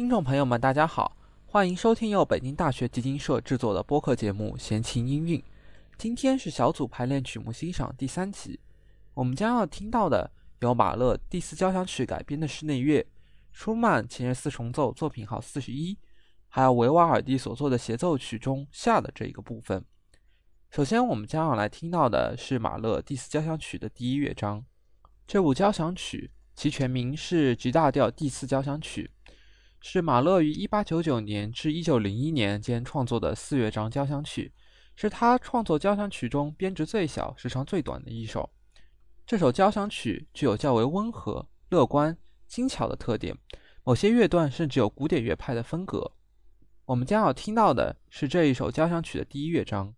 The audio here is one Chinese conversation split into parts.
听众朋友们，大家好，欢迎收听由北京大学基金社制作的播客节目《闲情音韵》。今天是小组排练曲目欣赏第三集，我们将要听到的由马勒第四交响曲改编的室内乐，舒曼前乐四重奏作品号四十一，还有维瓦尔第所作的协奏曲中下的这一个部分。首先，我们将要来听到的是马勒第四交响曲的第一乐章。这部交响曲其全名是《G 大调第四交响曲》，是马勒于1899年至1901年间创作的四乐章交响曲，是他创作交响曲中编制最小、时长最短的一首。这首交响曲具有较为温和、乐观、精巧的特点，某些乐段甚至有古典乐派的风格。我们将要听到的是这一首交响曲的第一乐章。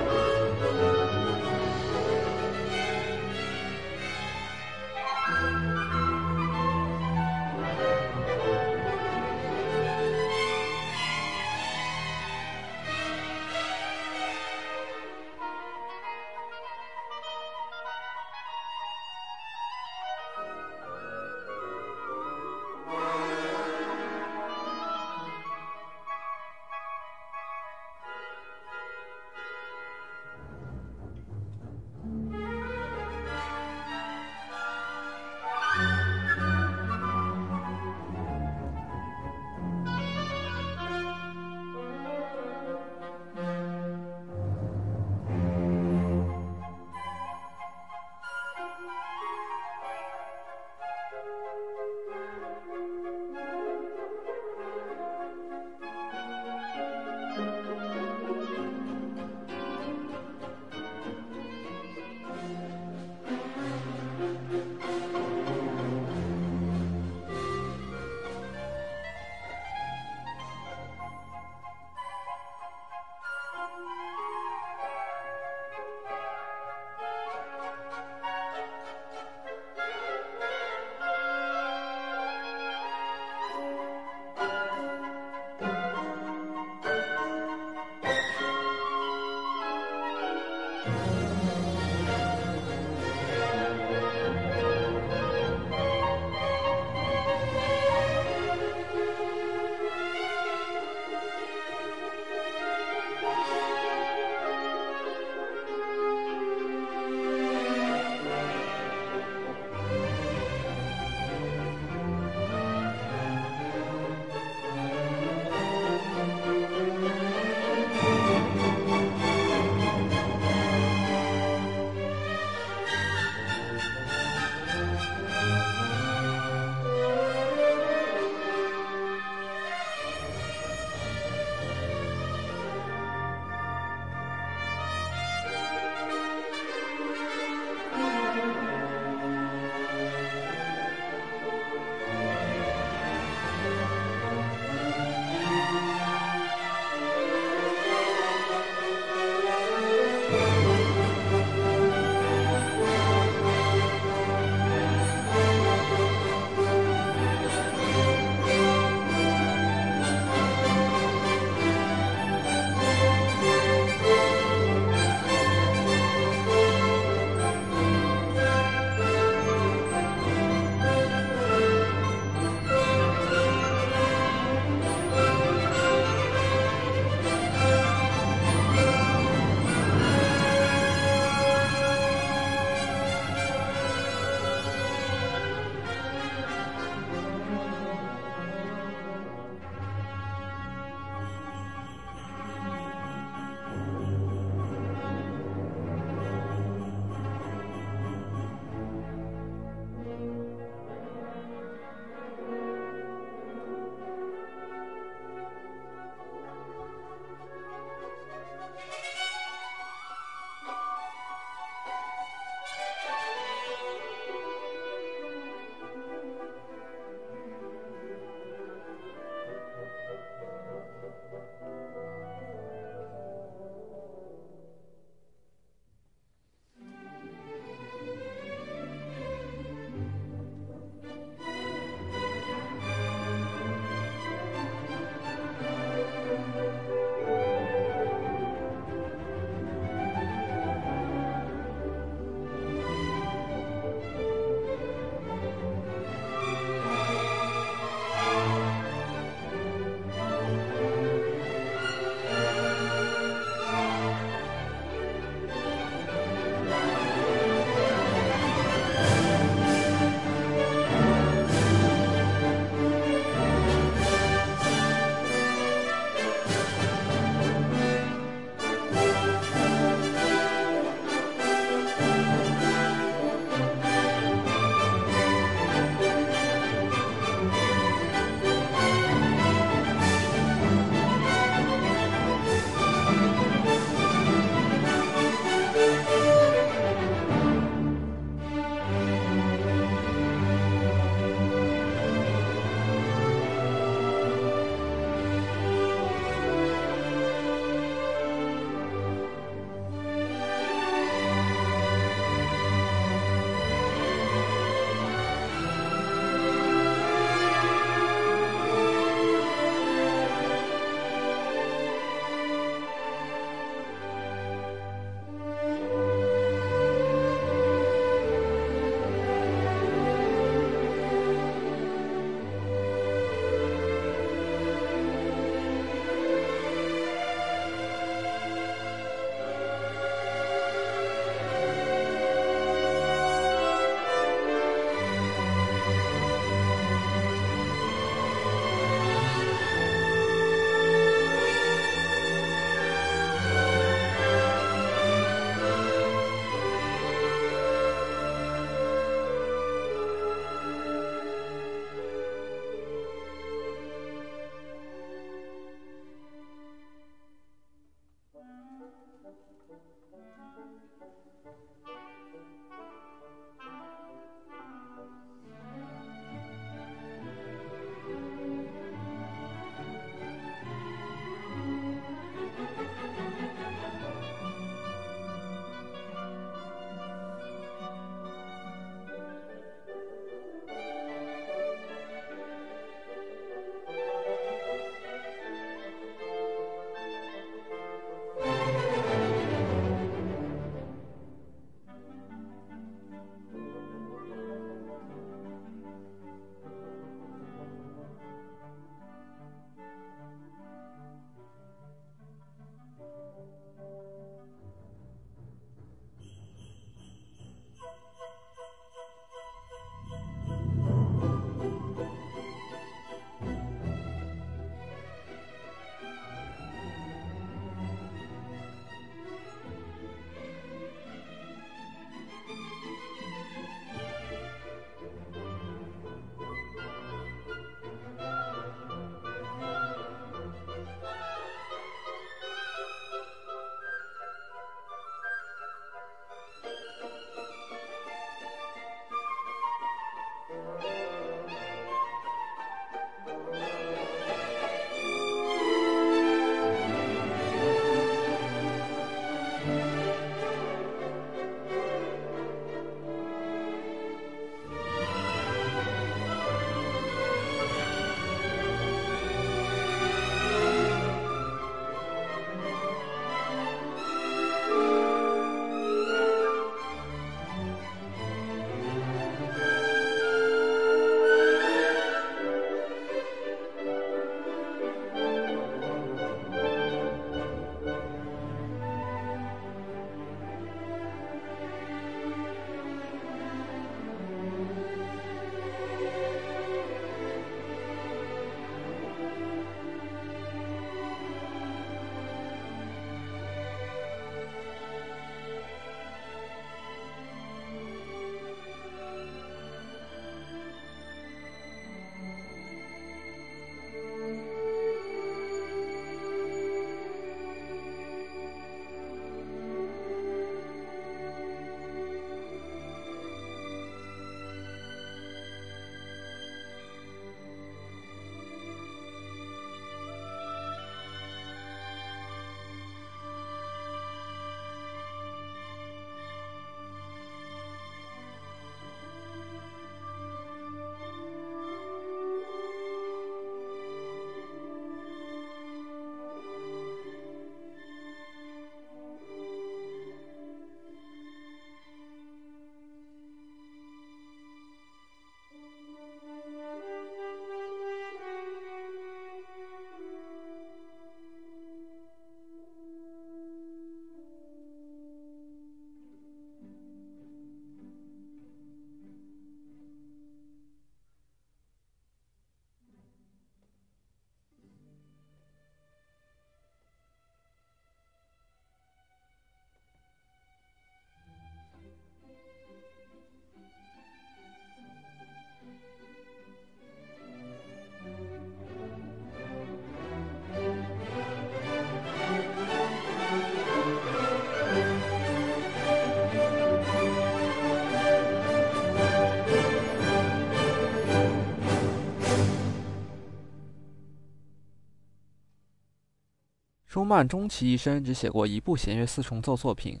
曼终其一生只写过一部弦乐四重奏作品，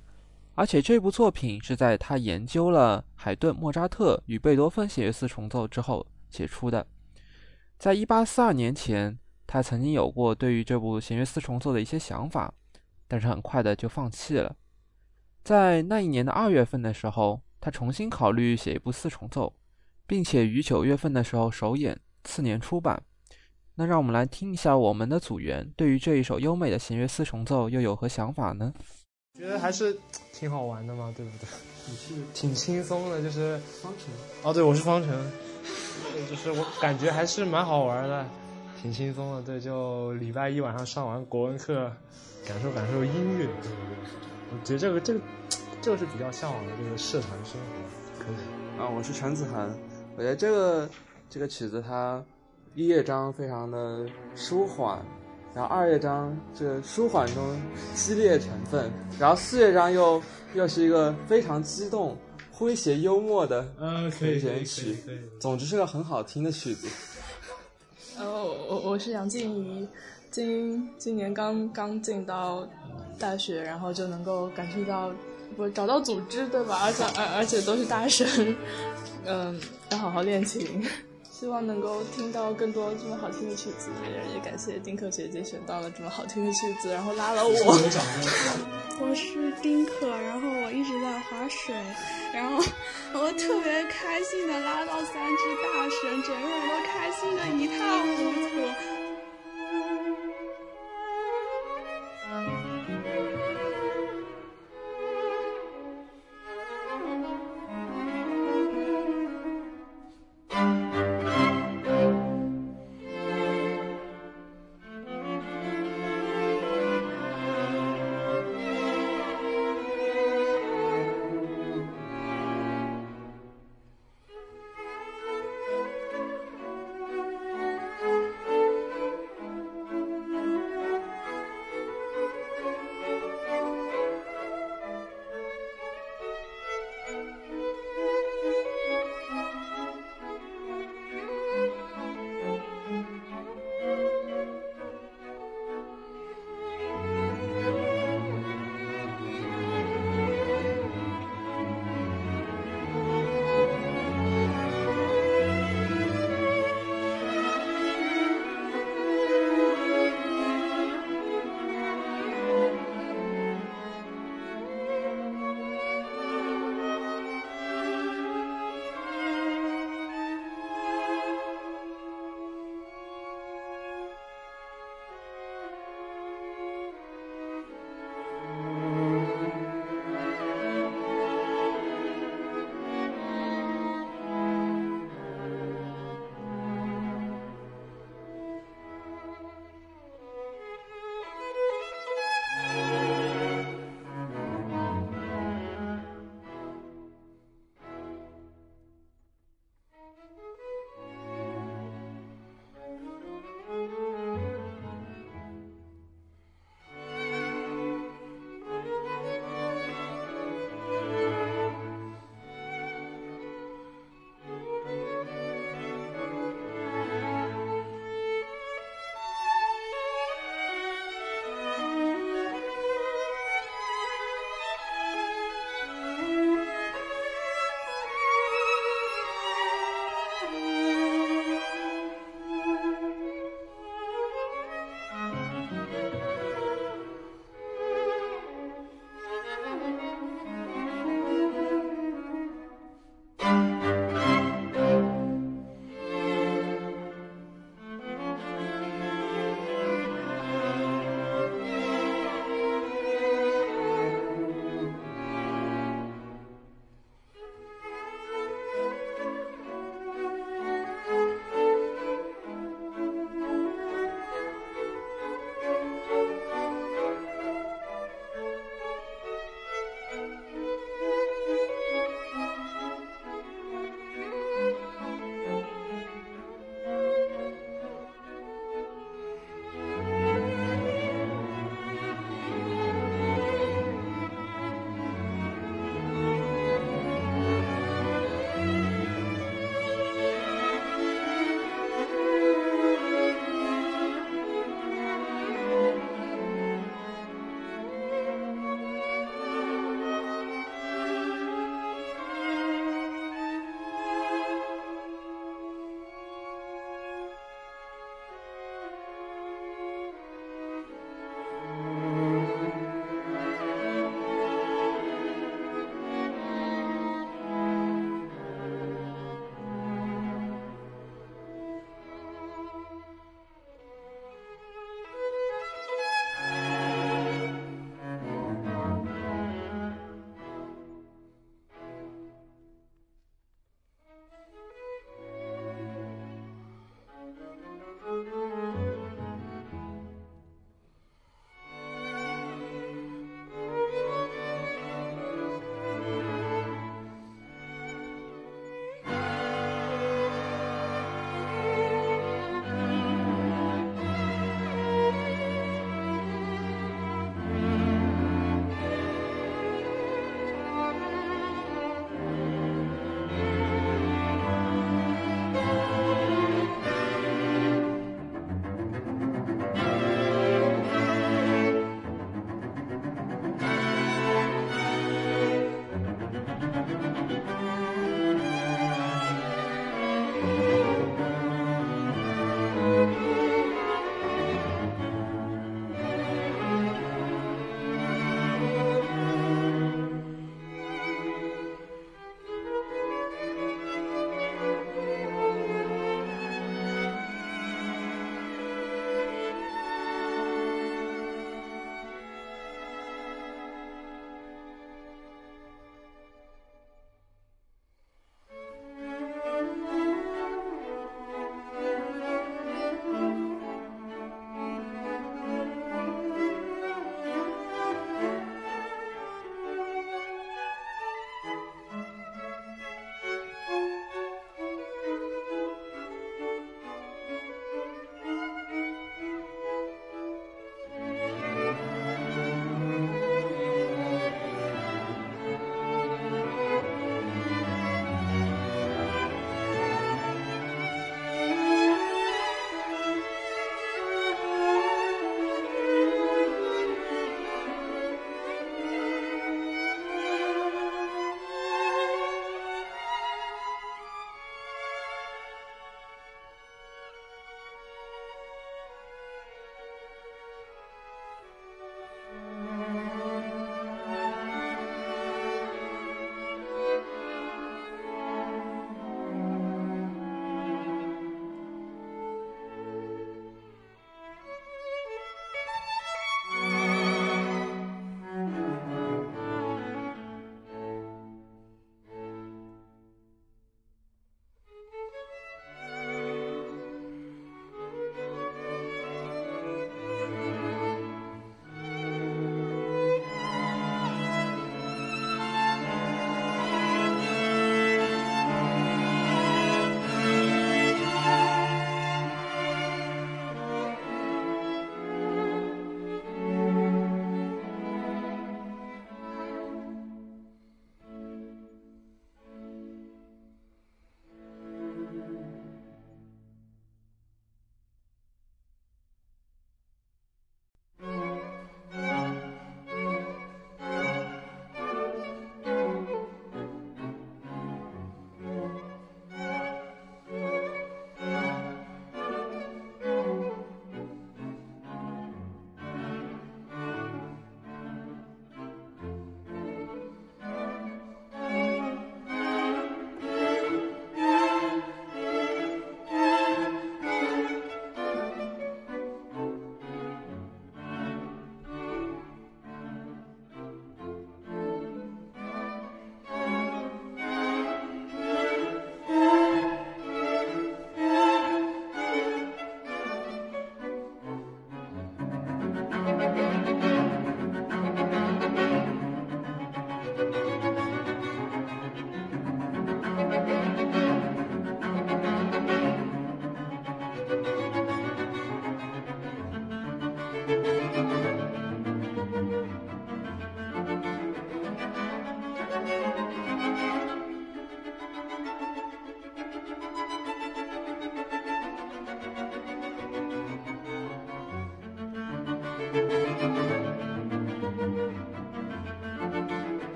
而且这部作品是在他研究了海顿、莫扎特与贝多芬弦乐四重奏之后写出的。在一八四二年前，他曾经有过对于这部弦乐四重奏的一些想法，但是很快的就放弃了。在那一年的二月份的时候，他重新考虑写一部四重奏，并且于九月份的时候首演，次年出版。那让我们来听一下我们的组员对于这一首优美的弦乐四重奏又有何想法呢？觉得还是挺好玩的嘛，对不对？你是挺轻松的，就是方程？哦，对，我是方程，就是我感觉还是蛮好玩的，挺轻松的。对，就礼拜一晚上上完国文课，感受感受音乐，对不对？我觉得这个这个这个是比较向往的这个社团生活。可以啊，我是陈子涵，我觉得这个这个曲子它。一乐章非常的舒缓，然后二乐章这舒缓中激烈成分，然后四乐章又又是一个非常激动、诙谐幽默的可弦曲，总之是个很好听的曲子。呃，我我是杨静怡，今今年刚刚进到大学，然后就能够感受到不找到组织对吧？而且而而且都是大神，嗯，要好好练琴。希望能够听到更多这么好听的曲子，也感谢丁克学姐选到了这么好听的曲子，然后拉了我。我是丁克，然后我一直在划水，然后我特别开心的拉到三只大神，整个人都开心的一塌糊涂。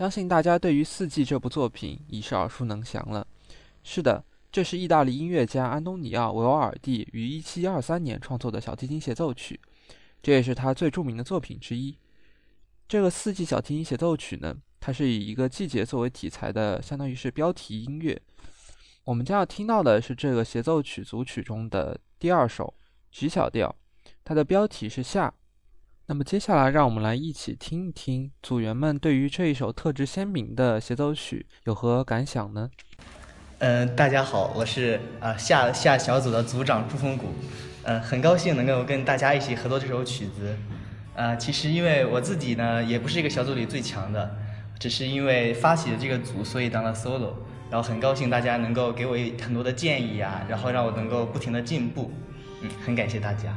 相信大家对于《四季》这部作品已是耳熟能详了。是的，这是意大利音乐家安东尼奥·维瓦尔第于1723年创作的小提琴协奏曲，这也是他最著名的作品之一。这个《四季》小提琴协奏曲呢，它是以一个季节作为题材的，相当于是标题音乐。我们将要听到的是这个协奏曲组曲中的第二首 G 小调，它的标题是夏。那么接下来，让我们来一起听一听组员们对于这一首特质鲜明的协奏曲有何感想呢？嗯，大家好，我是啊夏夏小组的组长朱峰谷，呃，很高兴能够跟大家一起合作这首曲子。呃，其实因为我自己呢，也不是一个小组里最强的，只是因为发起的这个组，所以当了 solo。然后很高兴大家能够给我很多的建议啊，然后让我能够不停的进步。嗯，很感谢大家。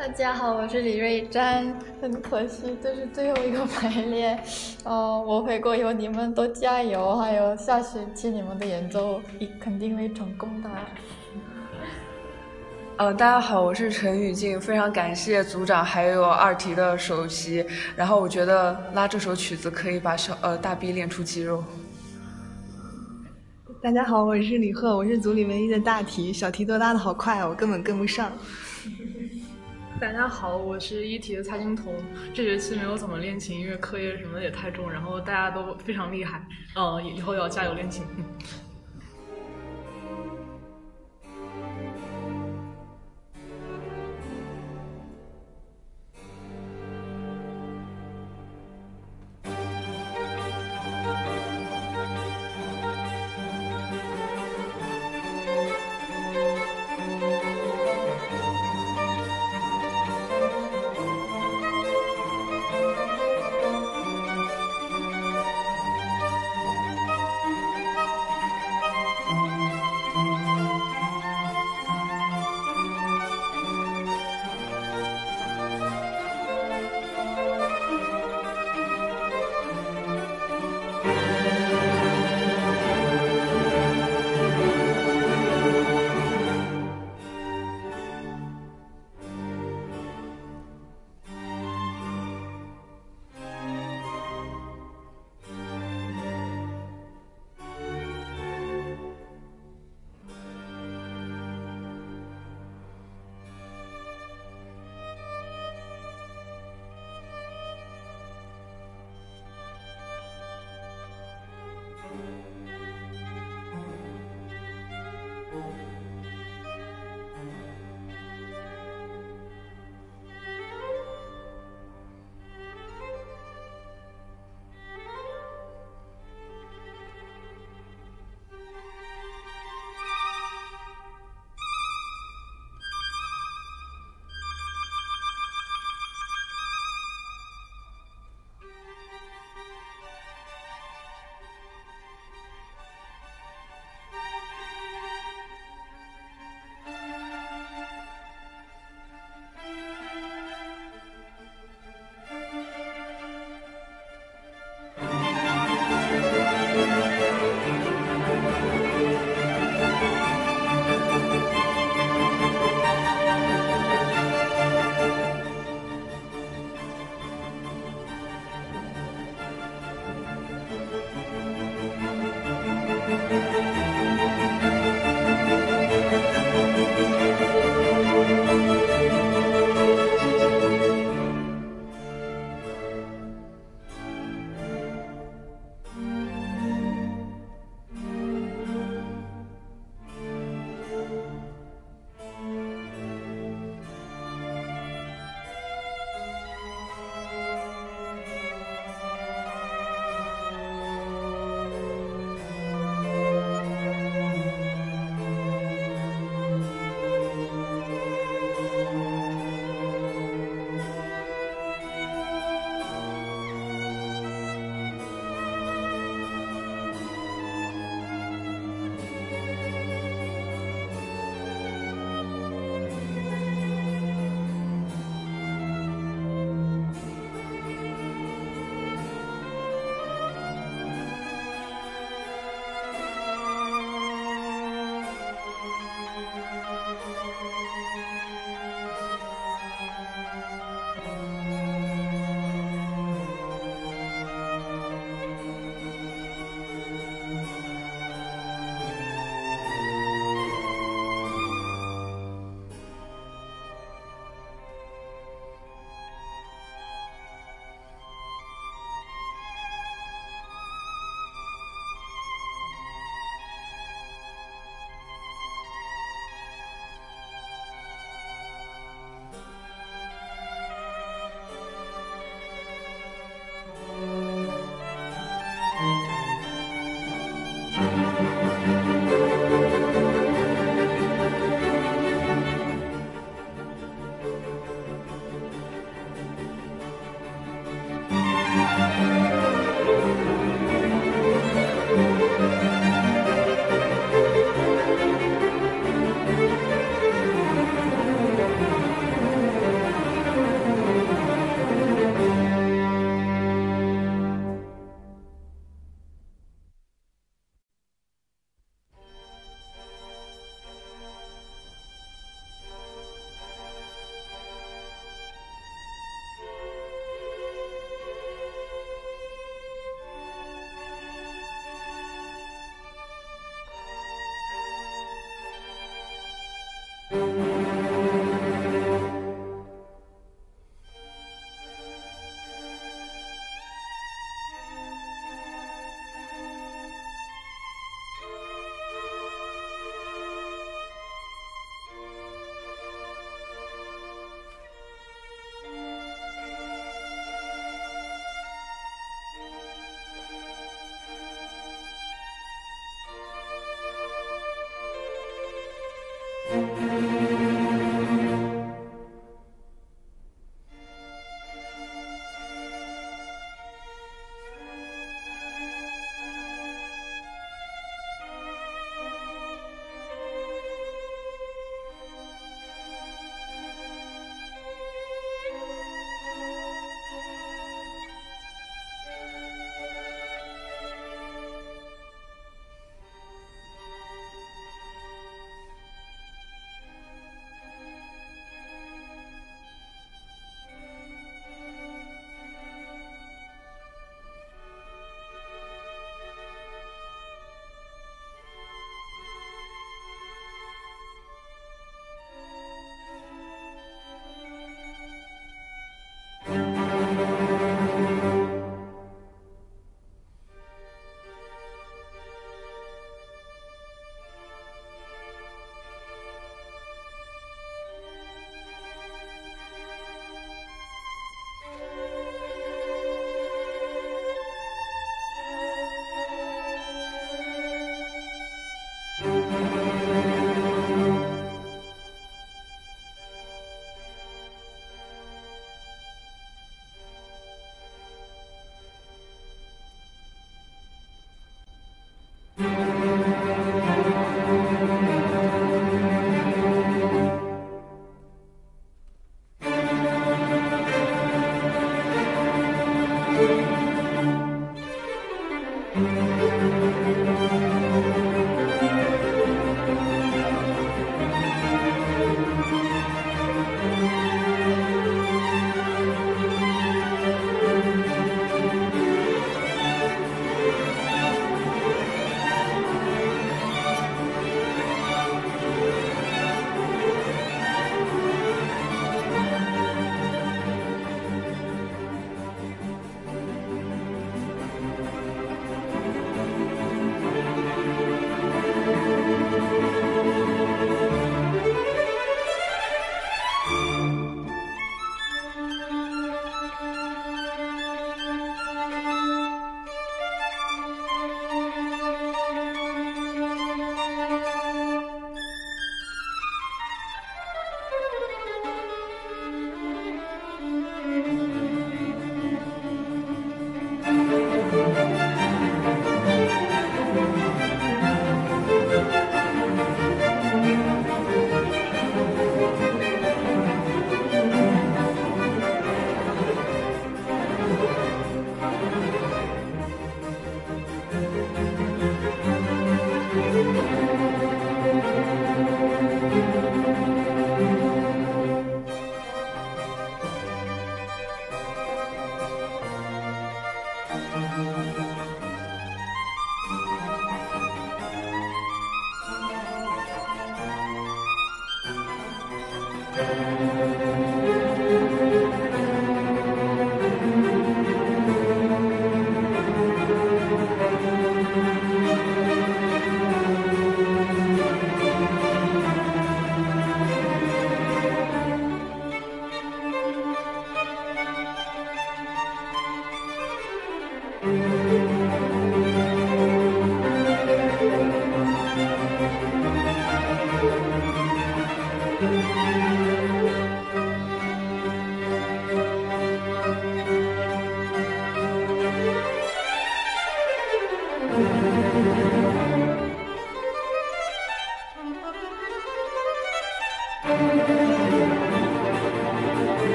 大家好，我是李瑞詹。很可惜，这是最后一个排练。哦，我回国以后你们都加油，还有下学期你们的演奏一肯定会成功的。呃，大家好，我是陈雨静，非常感谢组长还有二题的首席。然后我觉得拉这首曲子可以把小呃大臂练出肌肉。大家好，我是李贺，我是组里唯一的大题，小题都拉的好快，我根本跟不上。大家好，我是一体的蔡金彤，这学期没有怎么练琴，因为课业什么的也太重，然后大家都非常厉害，嗯，以后要加油练琴。